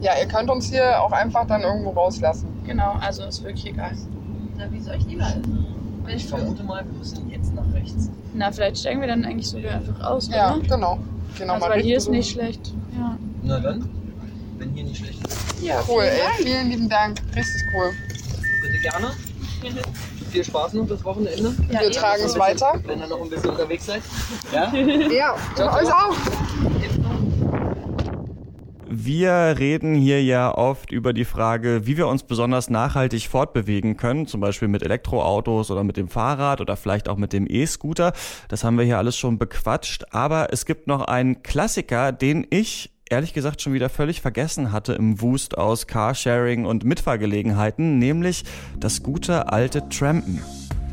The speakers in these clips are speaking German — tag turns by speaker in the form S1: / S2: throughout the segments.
S1: Ja, ihr könnt uns hier auch einfach dann irgendwo rauslassen.
S2: Genau, also ist wirklich egal.
S3: Na, wie soll ich lieber?
S4: Ich vermute mal, wir müssen jetzt nach rechts.
S2: Na, vielleicht steigen wir dann eigentlich sogar einfach aus,
S1: Ja,
S2: oder?
S1: genau. Genau,
S2: Also,
S1: mal
S2: weil hier ist nicht schlecht. Ja.
S4: Na dann, wenn hier nicht schlecht ist.
S2: Ja,
S1: Cool,
S2: vielen
S1: ey.
S2: Dank.
S1: Vielen lieben Dank. Richtig cool.
S4: Bitte gerne. Viel Spaß noch das Wochenende,
S2: Ja,
S1: Wir tragen es weiter.
S4: wenn ihr noch ein bisschen unterwegs seid. Ja?
S1: Ja, und euch auch.
S5: Wir reden hier ja oft über die Frage, wie wir uns besonders nachhaltig fortbewegen können, zum Beispiel mit Elektroautos oder mit dem Fahrrad oder vielleicht auch mit dem E-Scooter. Das haben wir hier alles schon bequatscht. Aber es gibt noch einen Klassiker, den ich ehrlich gesagt schon wieder völlig vergessen hatte im Wust aus Carsharing und Mitfahrgelegenheiten, nämlich das gute alte Trampen.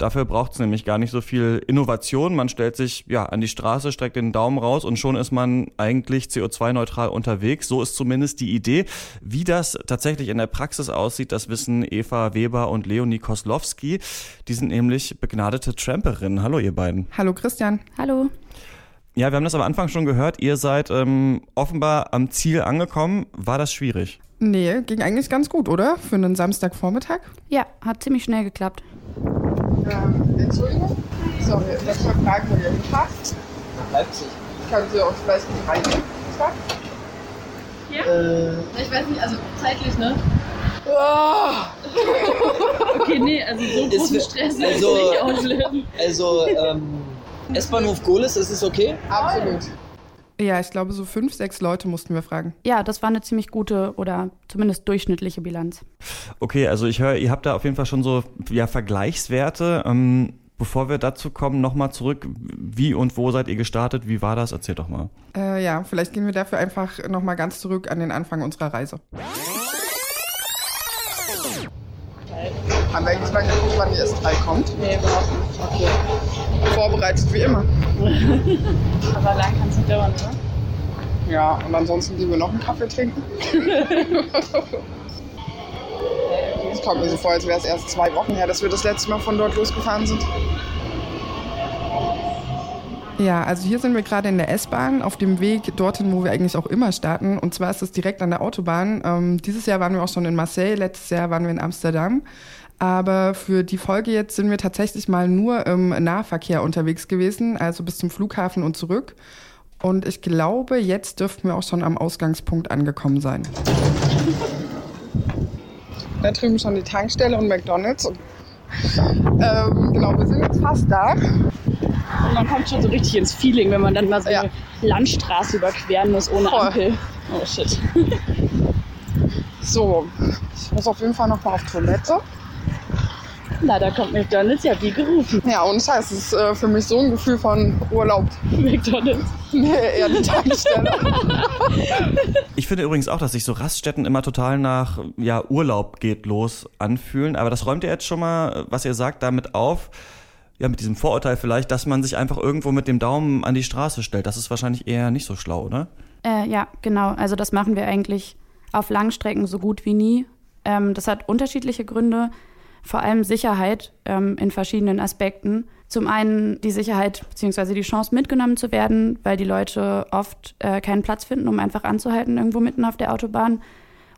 S5: Dafür braucht es nämlich gar nicht so viel Innovation. Man stellt sich ja an die Straße, streckt den Daumen raus und schon ist man eigentlich CO2-neutral unterwegs. So ist zumindest die Idee. Wie das tatsächlich in der Praxis aussieht, das wissen Eva Weber und Leonie Koslowski. Die sind nämlich begnadete Tramperinnen. Hallo ihr beiden.
S6: Hallo Christian.
S2: Hallo.
S5: Ja, wir haben das am Anfang schon gehört. Ihr seid ähm, offenbar am Ziel angekommen. War das schwierig?
S6: Nee, ging eigentlich ganz gut, oder? Für einen Samstagvormittag?
S7: Ja, hat ziemlich schnell geklappt.
S1: Ähm, Entschuldigung. Sorry, was für Fragen wo ihr hinfahrt?
S4: Nach Leipzig.
S1: Können Sie uns vielleicht mit reinnehmen?
S4: Äh,
S3: Ich weiß nicht, also zeitlich, ne?
S2: Okay, nee, also so
S4: Ist
S2: großen
S4: wir-
S2: Stress will
S4: also-
S2: ich nicht auslösen.
S4: also, ähm, S-Bahnhof Gohlis, ist es okay?
S1: Absolut.
S6: Ja, ich glaube, so fünf, sechs Leute mussten wir fragen.
S7: Ja, das war eine ziemlich gute oder zumindest durchschnittliche Bilanz.
S5: Okay, also ich höre, ihr habt da auf jeden Fall schon so ja, Vergleichswerte. Ähm, bevor wir dazu kommen, nochmal zurück. Wie und wo seid ihr gestartet? Wie war das? Erzählt doch mal.
S6: Äh, ja, vielleicht gehen wir dafür einfach nochmal ganz zurück an den Anfang unserer Reise.
S1: Haben wir eigentlich mal geguckt, wann die S3 kommt?
S2: Nee, überhaupt nicht.
S1: Okay. Vorbereitet wie immer.
S2: Aber lang kann es nicht dauern, oder?
S1: Ja, und ansonsten gehen wir noch einen Kaffee trinken. Es kommt mir so vor, als wäre es erst zwei Wochen her, dass wir das letzte Mal von dort losgefahren sind.
S6: Ja, also hier sind wir gerade in der S-Bahn auf dem Weg dorthin, wo wir eigentlich auch immer starten. Und zwar ist es direkt an der Autobahn. Ähm, dieses Jahr waren wir auch schon in Marseille, letztes Jahr waren wir in Amsterdam. Aber für die Folge jetzt sind wir tatsächlich mal nur im Nahverkehr unterwegs gewesen, also bis zum Flughafen und zurück. Und ich glaube, jetzt dürften wir auch schon am Ausgangspunkt angekommen sein.
S1: Da drüben schon die Tankstelle und McDonalds. Und, ähm, genau, wir sind jetzt fast da.
S2: Und man kommt schon so richtig ins Feeling, wenn man dann mal so
S1: Ja.
S2: eine Landstraße überqueren muss ohne
S1: Voll.
S2: Ampel. Oh shit.
S1: So, ich muss auf jeden Fall noch mal auf Toilette.
S2: Na, da kommt McDonalds ja wie gerufen.
S1: Ja, und das heißt, es ist äh, für mich so ein Gefühl von Urlaub.
S2: McDonalds.
S1: Nee, eher die Tankstelle.
S5: Ich finde übrigens auch, dass sich so Raststätten immer total nach ja, Urlaub geht los anfühlen. Aber das räumt ihr jetzt schon mal, was ihr sagt, damit auf. Ja, mit diesem Vorurteil vielleicht, dass man sich einfach irgendwo mit dem Daumen an die Straße stellt. Das ist wahrscheinlich eher nicht so schlau, oder?
S7: Äh, ja, genau. Also das machen wir eigentlich auf Langstrecken so gut wie nie. Ähm, das hat unterschiedliche Gründe, vor allem Sicherheit ähm, in verschiedenen Aspekten. Zum einen die Sicherheit bzw. die Chance mitgenommen zu werden, weil die Leute oft äh, keinen Platz finden, um einfach anzuhalten irgendwo mitten auf der Autobahn.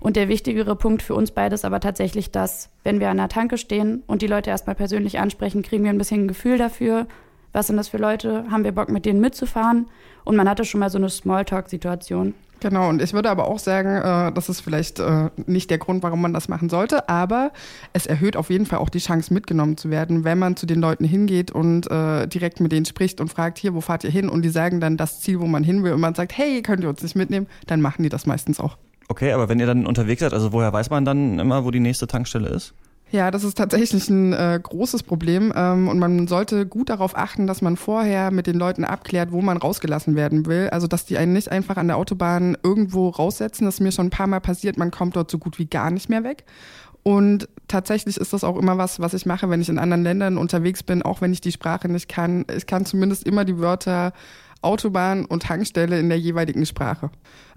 S7: Und der wichtigere Punkt für uns beide ist aber tatsächlich, dass, wenn wir an der Tanke stehen und die Leute erstmal persönlich ansprechen, kriegen wir ein bisschen ein Gefühl dafür, was sind das für Leute, haben wir Bock mit denen mitzufahren und man hatte schon mal so eine Smalltalk-Situation.
S6: Genau, und ich würde aber auch sagen, äh, das ist vielleicht äh, nicht der Grund, warum man das machen sollte, aber es erhöht auf jeden Fall auch die Chance, mitgenommen zu werden, wenn man zu den Leuten hingeht und äh, direkt mit denen spricht und fragt, hier, wo fahrt ihr hin? Und die sagen dann das Ziel, wo man hin will und man sagt, hey, könnt ihr uns nicht mitnehmen? Dann machen die das meistens auch.
S5: Okay, aber wenn ihr dann unterwegs seid, also woher weiß man dann immer, wo die nächste Tankstelle ist?
S6: Ja, das ist tatsächlich ein äh, großes Problem ähm, und man sollte gut darauf achten, dass man vorher mit den Leuten abklärt, wo man rausgelassen werden will. Also, dass die einen nicht einfach an der Autobahn irgendwo raussetzen. Das ist mir schon ein paar Mal passiert. Man kommt dort so gut wie gar nicht mehr weg. Und tatsächlich ist das auch immer was, was ich mache, wenn ich in anderen Ländern unterwegs bin, auch wenn ich die Sprache nicht kann. Ich kann zumindest immer die Wörter Autobahn und Tankstelle in der jeweiligen Sprache.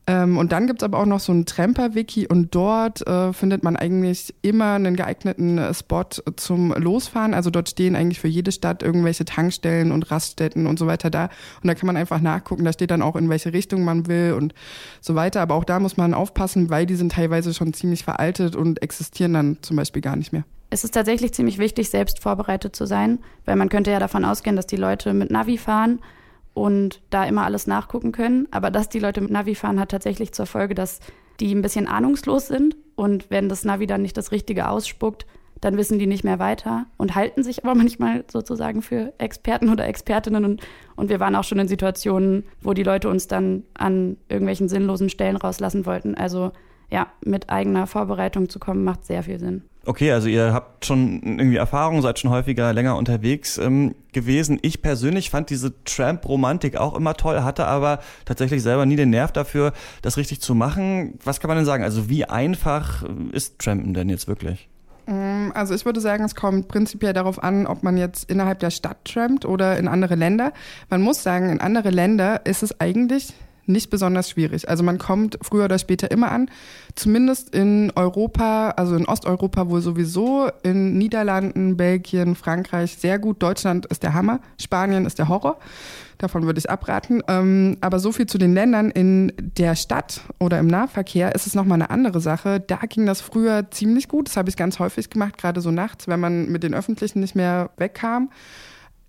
S6: Ähm, und dann gibt es aber auch noch so ein Tramper-Wiki und dort äh, findet man eigentlich immer einen geeigneten äh, Spot zum Losfahren. Also dort stehen eigentlich für jede Stadt irgendwelche Tankstellen und Raststätten und so weiter da. Und da kann man einfach nachgucken, da steht dann auch, in welche Richtung man will und so weiter. Aber auch da muss man aufpassen, weil die sind teilweise schon ziemlich veraltet und existieren dann zum Beispiel gar nicht mehr.
S7: Es ist tatsächlich ziemlich wichtig, selbst vorbereitet zu sein, weil man könnte ja davon ausgehen, dass die Leute mit Navi fahren und da immer alles nachgucken können. Aber dass die Leute mit Navi fahren, hat tatsächlich zur Folge, dass die ein bisschen ahnungslos sind und wenn das Navi dann nicht das Richtige ausspuckt, dann wissen die nicht mehr weiter und halten sich aber manchmal sozusagen für Experten oder Expertinnen. Und, und wir waren auch schon in Situationen, wo die Leute uns dann an irgendwelchen sinnlosen Stellen rauslassen wollten. Also ja, mit eigener Vorbereitung zu kommen, macht sehr viel Sinn.
S5: Okay, also ihr habt schon irgendwie Erfahrung, seid schon häufiger länger unterwegs ähm, gewesen. Ich persönlich fand diese Tramp-Romantik auch immer toll, hatte aber tatsächlich selber nie den Nerv dafür, das richtig zu machen. Was kann man denn sagen? Also wie einfach ist Trampen denn jetzt wirklich?
S6: Mm, also ich würde sagen, es kommt prinzipiell darauf an, ob man jetzt innerhalb der Stadt trampt oder in andere Länder. Man muss sagen, in andere Länder ist es eigentlich nicht besonders schwierig. Also man kommt früher oder später immer an. Zumindest in Europa, also in Osteuropa wohl sowieso, in Niederlanden, Belgien, Frankreich sehr gut. Deutschland ist der Hammer, Spanien ist der Horror. Davon würde ich abraten. Ähm, aber so viel zu den Ländern. In der Stadt oder im Nahverkehr ist es nochmal eine andere Sache. Da ging das früher ziemlich gut. Das habe ich ganz häufig gemacht, gerade so nachts, wenn man mit den Öffentlichen nicht mehr wegkam.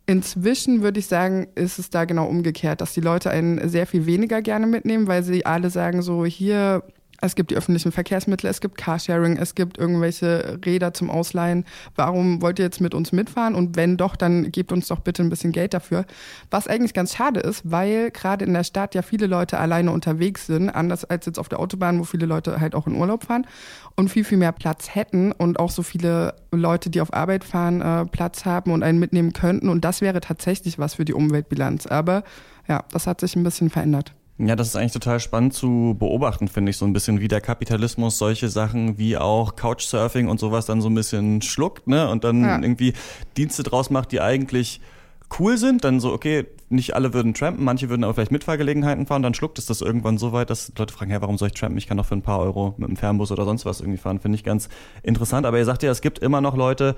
S6: Inzwischen würde ich sagen, ist es da genau umgekehrt, dass die Leute einen sehr viel weniger gerne mitnehmen, weil sie alle sagen so, hier es gibt die öffentlichen Verkehrsmittel, es gibt Carsharing, es gibt irgendwelche Räder zum Ausleihen. Warum wollt ihr jetzt mit uns mitfahren? Und wenn doch, dann gebt uns doch bitte ein bisschen Geld dafür. Was eigentlich ganz schade ist, weil gerade in der Stadt ja viele Leute alleine unterwegs sind, anders als jetzt auf der Autobahn, wo viele Leute halt auch in Urlaub fahren und viel, viel mehr Platz hätten und auch so viele Leute, die auf Arbeit fahren, äh, Platz haben und einen mitnehmen könnten. Und das wäre tatsächlich was für die Umweltbilanz. Aber ja, das hat sich ein bisschen verändert.
S5: Ja, das ist eigentlich total spannend zu beobachten, finde ich, so ein bisschen wie der Kapitalismus solche Sachen wie auch Couchsurfing und sowas dann so ein bisschen schluckt, ne? Und dann ja. irgendwie Dienste draus macht, die eigentlich cool sind, dann so, okay, nicht alle würden trampen, manche würden aber vielleicht Mitfahrgelegenheiten fahren, dann schluckt es das irgendwann so weit, dass Leute fragen, hey, warum soll ich trampen? Ich kann doch für ein paar Euro mit einem Fernbus oder sonst was irgendwie fahren. Finde ich ganz interessant. Aber ihr sagt ja, es gibt immer noch Leute,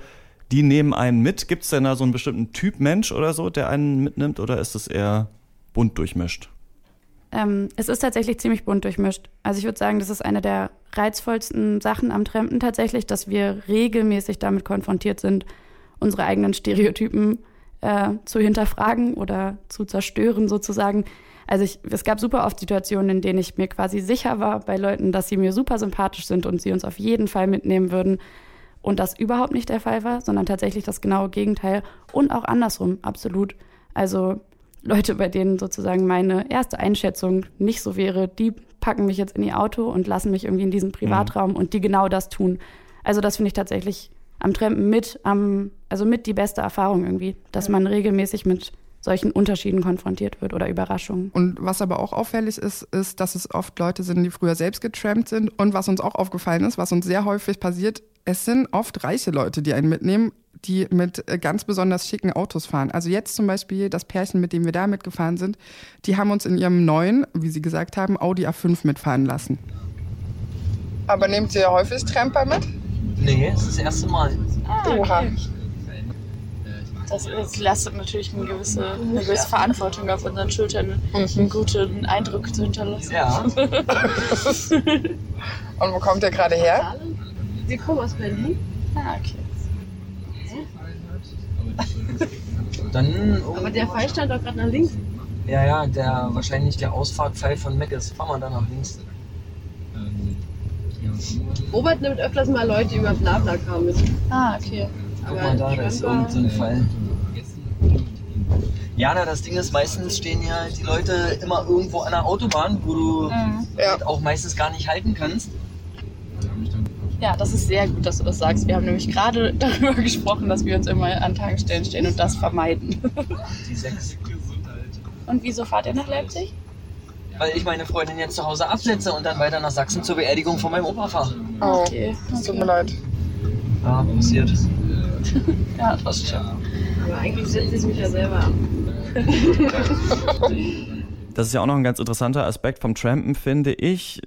S5: die nehmen einen mit. Gibt es denn da so einen bestimmten Typ Mensch oder so, der einen mitnimmt oder ist es eher bunt durchmischt?
S7: Ähm, es ist tatsächlich ziemlich bunt durchmischt. Also ich würde sagen, das ist eine der reizvollsten Sachen am Trampen tatsächlich, dass wir regelmäßig damit konfrontiert sind, unsere eigenen Stereotypen äh, zu hinterfragen oder zu zerstören sozusagen. Also ich, es gab super oft Situationen, in denen ich mir quasi sicher war bei Leuten, dass sie mir super sympathisch sind und sie uns auf jeden Fall mitnehmen würden. Und das überhaupt nicht der Fall war, sondern tatsächlich das genaue Gegenteil und auch andersrum, absolut. Also Leute, bei denen sozusagen meine erste Einschätzung nicht so wäre, die packen mich jetzt in ihr Auto und lassen mich irgendwie in diesen Privatraum mhm. und die genau das tun. Also das finde ich tatsächlich am Trampen mit, am, also mit die beste Erfahrung irgendwie, dass man regelmäßig mit solchen Unterschieden konfrontiert wird oder Überraschungen.
S6: Und was aber auch auffällig ist, ist, dass es oft Leute sind, die früher selbst getrampt sind. Und was uns auch aufgefallen ist, was uns sehr häufig passiert, es sind oft reiche Leute, die einen mitnehmen, die mit äh, ganz besonders schicken Autos fahren. Also jetzt zum Beispiel das Pärchen, mit dem wir da mitgefahren sind, die haben uns in ihrem neuen, wie sie gesagt haben, Audi A5 mitfahren lassen.
S1: Aber nehmt ihr häufig Tramper mit?
S4: Nee, das ist das erste Mal.
S2: Ah, okay. Das, das lastet natürlich eine gewisse, eine gewisse Verantwortung auf unseren Schultern, mhm. einen guten Eindruck zu hinterlassen.
S4: Ja. Und
S1: wo kommt ihr gerade her?
S3: Wir kommen aus Berlin.
S2: Ah, okay.
S4: Dann,
S3: oh, Aber der Pfeil stand doch gerade nach links.
S4: Ja, ja, der wahrscheinlich der Ausfahrtpfeil von Mac ist. Fahr mal da nach links.
S3: Robert nimmt öfters mal Leute über Blablacar mit.
S2: Ah, okay.
S4: Guck mal da, da ist irgendein so ein Fall. Ja, na, das Ding ist, meistens stehen ja die Leute immer irgendwo an der Autobahn, wo du mhm. ja. auch meistens gar nicht halten kannst.
S2: Ja, das ist sehr gut, dass du das sagst. Wir haben nämlich gerade darüber gesprochen, dass wir uns immer an Tankstellen stehen und das vermeiden.
S4: Die sechs.
S2: Und wieso fahrt ihr nach Leipzig?
S4: Weil ich meine Freundin jetzt zu Hause absetze und dann weiter nach Sachsen zur Beerdigung von meinem Opa fahre.
S1: Oh, okay. Es tut mir leid.
S4: Ja, passiert.
S2: ja, fast schon.
S3: Aber eigentlich setze ich mich ja selber ab.
S5: Das ist ja auch noch ein ganz interessanter Aspekt vom Trampen, finde ich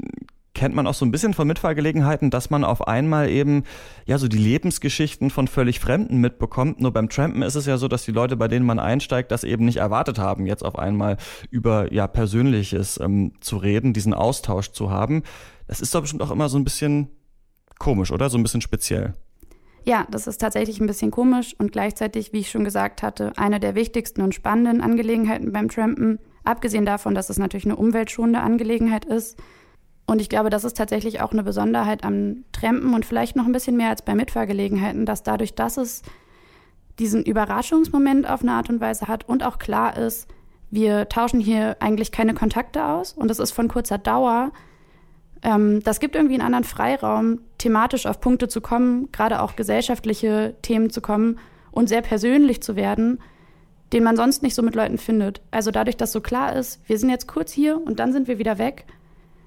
S5: kennt man auch so ein bisschen von Mitfahrgelegenheiten, dass man auf einmal eben ja so die Lebensgeschichten von völlig Fremden mitbekommt. Nur beim Trampen ist es ja so, dass die Leute, bei denen man einsteigt, das eben nicht erwartet haben, jetzt auf einmal über ja Persönliches ähm, zu reden, diesen Austausch zu haben. Das ist doch bestimmt auch immer so ein bisschen komisch, oder? So ein bisschen speziell.
S7: Ja, das ist tatsächlich ein bisschen komisch und gleichzeitig, wie ich schon gesagt hatte, eine der wichtigsten und spannenden Angelegenheiten beim Trampen. Abgesehen davon, dass es natürlich eine umweltschonende Angelegenheit ist, und ich glaube, das ist tatsächlich auch eine Besonderheit am Trampen und vielleicht noch ein bisschen mehr als bei Mitfahrgelegenheiten, dass dadurch, dass es diesen Überraschungsmoment auf eine Art und Weise hat und auch klar ist, wir tauschen hier eigentlich keine Kontakte aus und es ist von kurzer Dauer. Ähm, das gibt irgendwie einen anderen Freiraum, thematisch auf Punkte zu kommen, gerade auch gesellschaftliche Themen zu kommen und sehr persönlich zu werden, den man sonst nicht so mit Leuten findet. Also dadurch, dass so klar ist, wir sind jetzt kurz hier und dann sind wir wieder weg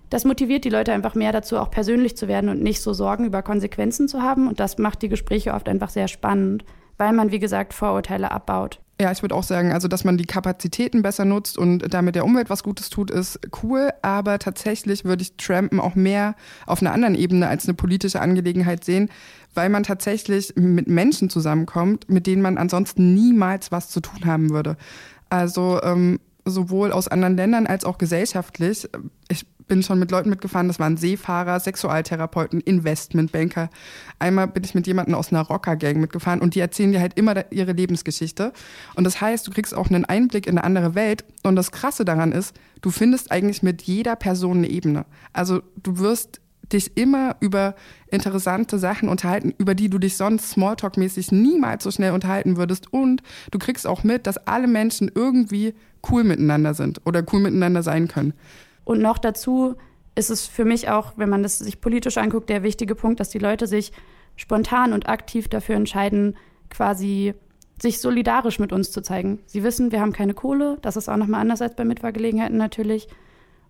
S7: das motiviert die Leute einfach mehr dazu, auch persönlich zu werden und nicht so Sorgen über Konsequenzen zu haben. Und das macht die Gespräche oft einfach sehr spannend, weil man, wie gesagt, Vorurteile abbaut.
S6: Ja, ich würde auch sagen, also dass man die Kapazitäten besser nutzt und damit der Umwelt was Gutes tut, ist cool. Aber tatsächlich würde ich Trampen auch mehr auf einer anderen Ebene als eine politische Angelegenheit sehen, weil man tatsächlich mit Menschen zusammenkommt, mit denen man ansonsten niemals was zu tun haben würde. Also ähm, sowohl aus anderen Ländern als auch gesellschaftlich. Ich bin schon mit Leuten mitgefahren, das waren Seefahrer, Sexualtherapeuten, Investmentbanker. Einmal bin ich mit jemandem aus einer Rockergang mitgefahren und die erzählen dir halt immer ihre Lebensgeschichte. Und das heißt, du kriegst auch einen Einblick in eine andere Welt. Und das Krasse daran ist, du findest eigentlich mit jeder Person eine Ebene. Also du wirst dich immer über interessante Sachen unterhalten, über die du dich sonst Smalltalk-mäßig niemals so schnell unterhalten würdest. Und du kriegst auch mit, dass alle Menschen irgendwie cool miteinander sind oder cool miteinander sein können.
S7: Und noch dazu ist es für mich auch, wenn man das sich politisch anguckt, der wichtige Punkt, dass die Leute sich spontan und aktiv dafür entscheiden, quasi sich solidarisch mit uns zu zeigen. Sie wissen, wir haben keine Kohle, das ist auch nochmal anders als bei Mitfahrgelegenheiten natürlich,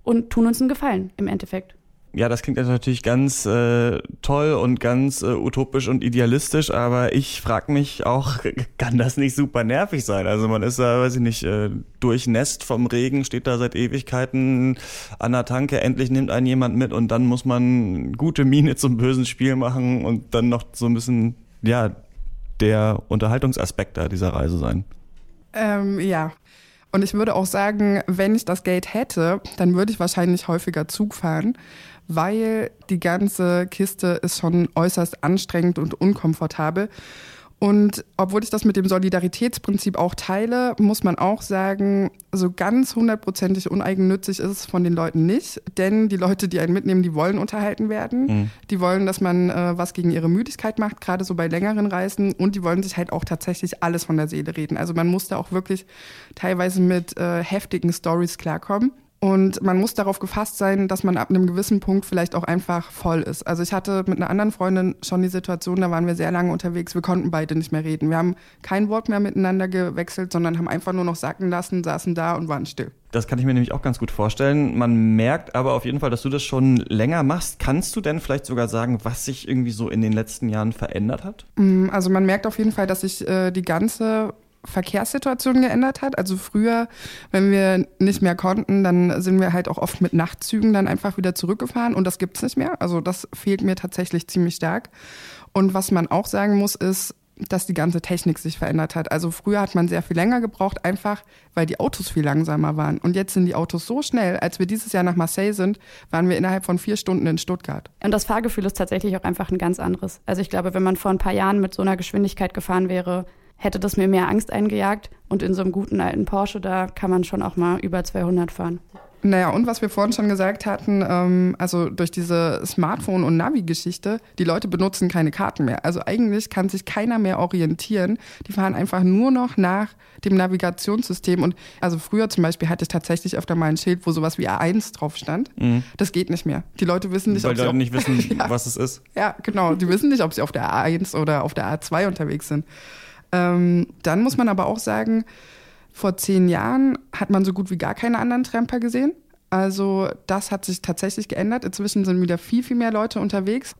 S7: und tun uns einen Gefallen im Endeffekt
S5: ja, das klingt natürlich ganz äh, toll und ganz äh, utopisch und idealistisch, aber ich frage mich auch, kann das nicht super nervig sein? Also man ist da, weiß ich nicht, äh, durchnässt vom Regen, steht da seit Ewigkeiten an der Tanke, endlich nimmt einen jemand mit und dann muss man gute Miene zum bösen Spiel machen und dann noch so ein bisschen, ja, der Unterhaltungsaspekt da dieser Reise sein.
S6: Ähm, ja, und ich würde auch sagen, wenn ich das Geld hätte, dann würde ich wahrscheinlich häufiger Zug fahren, weil die ganze Kiste ist schon äußerst anstrengend und unkomfortabel. Und obwohl ich das mit dem Solidaritätsprinzip auch teile, muss man auch sagen, so ganz hundertprozentig uneigennützig ist es von den Leuten nicht. Denn die Leute, die einen mitnehmen, die wollen unterhalten werden. Mhm. Die wollen, dass man äh, was gegen ihre Müdigkeit macht, gerade so bei längeren Reisen. Und die wollen sich halt auch tatsächlich alles von der Seele reden. Also man muss da auch wirklich teilweise mit äh, heftigen Stories klarkommen. Und man muss darauf gefasst sein, dass man ab einem gewissen Punkt vielleicht auch einfach voll ist. Also ich hatte mit einer anderen Freundin schon die Situation, da waren wir sehr lange unterwegs, wir konnten beide nicht mehr reden. Wir haben kein Wort mehr miteinander gewechselt, sondern haben einfach nur noch sacken lassen, saßen da und waren still.
S5: Das kann ich mir nämlich auch ganz gut vorstellen. Man merkt aber auf jeden Fall, dass du das schon länger machst. Kannst du denn vielleicht sogar sagen, was sich irgendwie so in den letzten Jahren verändert hat?
S6: Mm, also man merkt auf jeden Fall, dass sich äh, die ganze Verkehrssituation geändert hat. Also früher, wenn wir nicht mehr konnten, dann sind wir halt auch oft mit Nachtzügen dann einfach wieder zurückgefahren und das gibt's nicht mehr. Also das fehlt mir tatsächlich ziemlich stark. Und was man auch sagen muss, ist, dass die ganze Technik sich verändert hat. Also früher hat man sehr viel länger gebraucht, einfach weil die Autos viel langsamer waren. Und jetzt sind die Autos so schnell. Als wir dieses Jahr nach Marseille sind, waren wir innerhalb von vier Stunden in Stuttgart.
S7: Und das Fahrgefühl ist tatsächlich auch einfach ein ganz anderes. Also ich glaube, wenn man vor ein paar Jahren mit so einer Geschwindigkeit gefahren wäre, hätte das mir mehr Angst eingejagt. Und in so einem guten alten Porsche, da kann man schon auch mal über 200 fahren.
S6: Naja, und was wir vorhin schon gesagt hatten, ähm, also durch diese Smartphone- und Navi-Geschichte, die Leute benutzen keine Karten mehr. Also eigentlich kann sich keiner mehr orientieren. Die fahren einfach nur noch nach dem Navigationssystem. Und also früher zum Beispiel hatte ich tatsächlich öfter mal ein Schild, wo sowas wie A1 drauf stand. Mhm. Das geht nicht mehr. Die Leute wissen nicht,
S5: Weil
S6: ob sie
S5: Leute nicht wissen, ja. was es ist.
S6: Ja, genau. Die wissen nicht, ob sie auf der A1 oder auf der A2 unterwegs sind. Ähm, dann muss man aber auch sagen, vor zehn Jahren hat man so gut wie gar keine anderen Tramper gesehen. Also das hat sich tatsächlich geändert. Inzwischen sind wieder viel, viel mehr Leute unterwegs.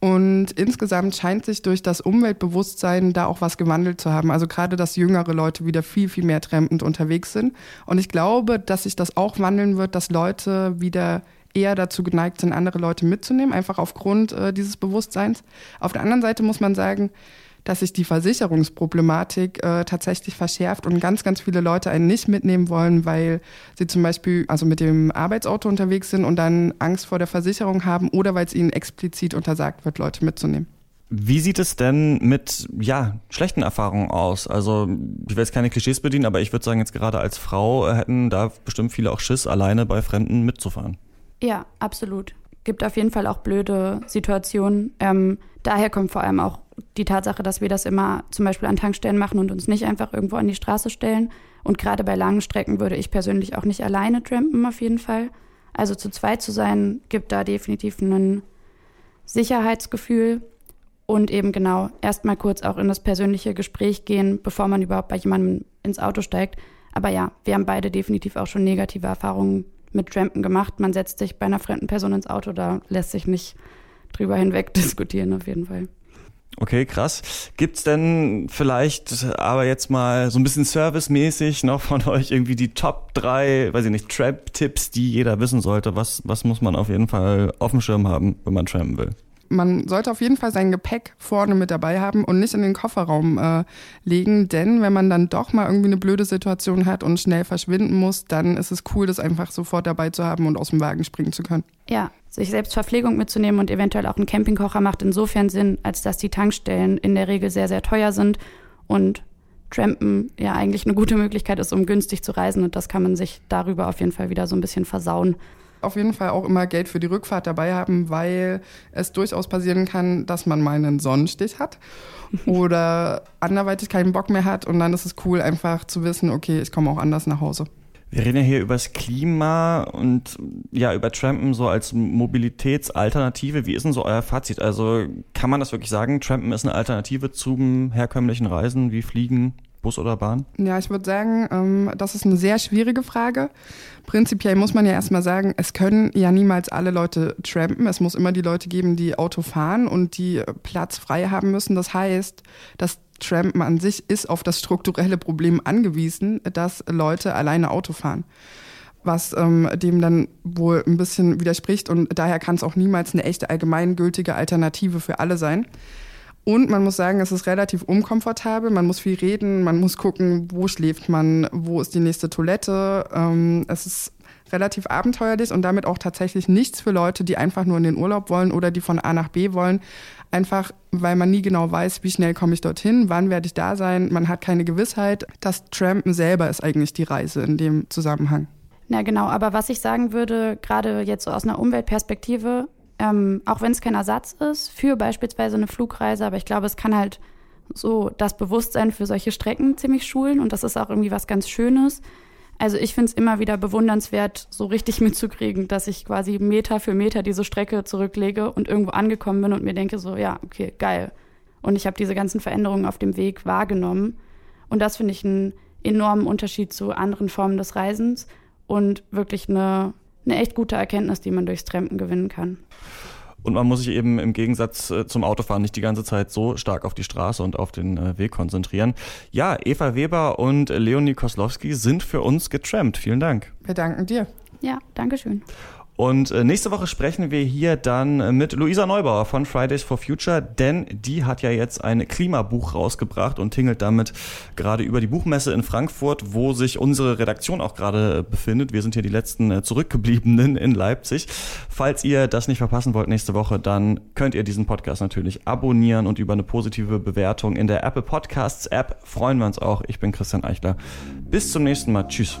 S6: Und insgesamt scheint sich durch das Umweltbewusstsein da auch was gewandelt zu haben. Also gerade, dass jüngere Leute wieder viel, viel mehr trampend unterwegs sind. Und ich glaube, dass sich das auch wandeln wird, dass Leute wieder eher dazu geneigt sind, andere Leute mitzunehmen, einfach aufgrund äh, dieses Bewusstseins. Auf der anderen Seite muss man sagen, dass sich die Versicherungsproblematik äh, tatsächlich verschärft und ganz, ganz viele Leute einen nicht mitnehmen wollen, weil sie zum Beispiel also mit dem Arbeitsauto unterwegs sind und dann Angst vor der Versicherung haben oder weil es ihnen explizit untersagt wird, Leute mitzunehmen.
S5: Wie sieht es denn mit ja, schlechten Erfahrungen aus? Also, ich will jetzt keine Klischees bedienen, aber ich würde sagen, jetzt gerade als Frau hätten da bestimmt viele auch Schiss, alleine bei Fremden mitzufahren.
S7: Ja, absolut. Gibt auf jeden Fall auch blöde Situationen. Ähm, daher kommt vor allem auch die Tatsache, dass wir das immer zum Beispiel an Tankstellen machen und uns nicht einfach irgendwo an die Straße stellen. Und gerade bei langen Strecken würde ich persönlich auch nicht alleine trampen, auf jeden Fall. Also zu zweit zu sein, gibt da definitiv ein Sicherheitsgefühl und eben genau erstmal kurz auch in das persönliche Gespräch gehen, bevor man überhaupt bei jemandem ins Auto steigt. Aber ja, wir haben beide definitiv auch schon negative Erfahrungen mit Trampen gemacht. Man setzt sich bei einer fremden Person ins Auto, da lässt sich nicht drüber hinweg diskutieren, auf jeden Fall.
S5: Okay, krass. Gibt's denn vielleicht aber jetzt mal so ein bisschen servicemäßig noch von euch irgendwie die Top 3, weiß ich nicht, Trap-Tipps, die jeder wissen sollte? Was, was muss man auf jeden Fall auf dem Schirm haben, wenn man trampen will?
S6: Man sollte auf jeden Fall sein Gepäck vorne mit dabei haben und nicht in den Kofferraum äh, legen, denn wenn man dann doch mal irgendwie eine blöde Situation hat und schnell verschwinden muss, dann ist es cool, das einfach sofort dabei zu haben und aus dem Wagen springen zu können.
S7: Ja, sich selbst Verpflegung mitzunehmen und eventuell auch einen Campingkocher macht insofern Sinn, als dass die Tankstellen in der Regel sehr, sehr teuer sind und Trampen ja eigentlich eine gute Möglichkeit ist, um günstig zu reisen und das kann man sich darüber auf jeden Fall wieder so ein bisschen versauen
S6: auf jeden Fall auch immer Geld für die Rückfahrt dabei haben, weil es durchaus passieren kann, dass man mal einen Sonnenstich hat oder anderweitig keinen Bock mehr hat und dann ist es cool, einfach zu wissen, okay, ich komme auch anders nach Hause.
S5: Wir reden ja hier über das Klima und ja, über Trampen so als Mobilitätsalternative. Wie ist denn so euer Fazit? Also kann man das wirklich sagen, Trampen ist eine Alternative zum herkömmlichen Reisen wie Fliegen? Bus oder Bahn?
S6: Ja, ich würde sagen, ähm, das ist eine sehr schwierige Frage. Prinzipiell muss man ja erstmal sagen, es können ja niemals alle Leute trampen. Es muss immer die Leute geben, die Auto fahren und die Platz frei haben müssen. Das heißt, das Trampen an sich ist auf das strukturelle Problem angewiesen, dass Leute alleine Auto fahren was ähm, dem dann wohl ein bisschen widerspricht und daher kann es auch niemals eine echte allgemeingültige Alternative für alle sein. Und man muss sagen, es ist relativ unkomfortabel. Man muss viel reden, man muss gucken, wo schläft man, wo ist die nächste Toilette. Ähm, es ist relativ abenteuerlich und damit auch tatsächlich nichts für Leute, die einfach nur in den Urlaub wollen oder die von A nach B wollen. Einfach, weil man nie genau weiß, wie schnell komme ich dorthin, wann werde ich da sein. Man hat keine Gewissheit. Das Trampen selber ist eigentlich die Reise in dem Zusammenhang.
S7: Na genau, aber was ich sagen würde, gerade jetzt so aus einer Umweltperspektive, ähm, auch wenn es kein Ersatz ist für beispielsweise eine Flugreise, aber ich glaube, es kann halt so das Bewusstsein für solche Strecken ziemlich schulen und das ist auch irgendwie was ganz Schönes. Also ich finde es immer wieder bewundernswert, so richtig mitzukriegen, dass ich quasi Meter für Meter diese Strecke zurücklege und irgendwo angekommen bin und mir denke so, ja, okay, geil. Und ich habe diese ganzen Veränderungen auf dem Weg wahrgenommen. Und das finde ich einen enormen Unterschied zu anderen Formen des Reisens und wirklich eine eine echt gute Erkenntnis, die man durchs Trampen gewinnen kann.
S5: Und man muss sich eben im Gegensatz äh, zum Autofahren nicht die ganze Zeit so stark auf die Straße und auf den äh, Weg konzentrieren. Ja, Eva Weber und Leonie Koslowski sind für uns getrampt. Vielen Dank.
S6: Wir danken dir.
S7: Ja, danke schön.
S5: Und äh, nächste Woche sprechen wir hier dann mit Luisa Neubauer von Fridays for Future, denn die hat ja jetzt ein Klimabuch rausgebracht und tingelt damit gerade über die Buchmesse in Frankfurt, wo sich unsere Redaktion auch gerade äh, befindet. Wir sind hier die letzten äh, Zurückgebliebenen in Leipzig. Falls ihr das nicht verpassen wollt nächste Woche, dann könnt ihr diesen Podcast natürlich abonnieren und über eine positive Bewertung in der Apple Podcasts App freuen wir uns auch. Ich bin Christian Eichler. Bis zum nächsten Mal. Tschüss.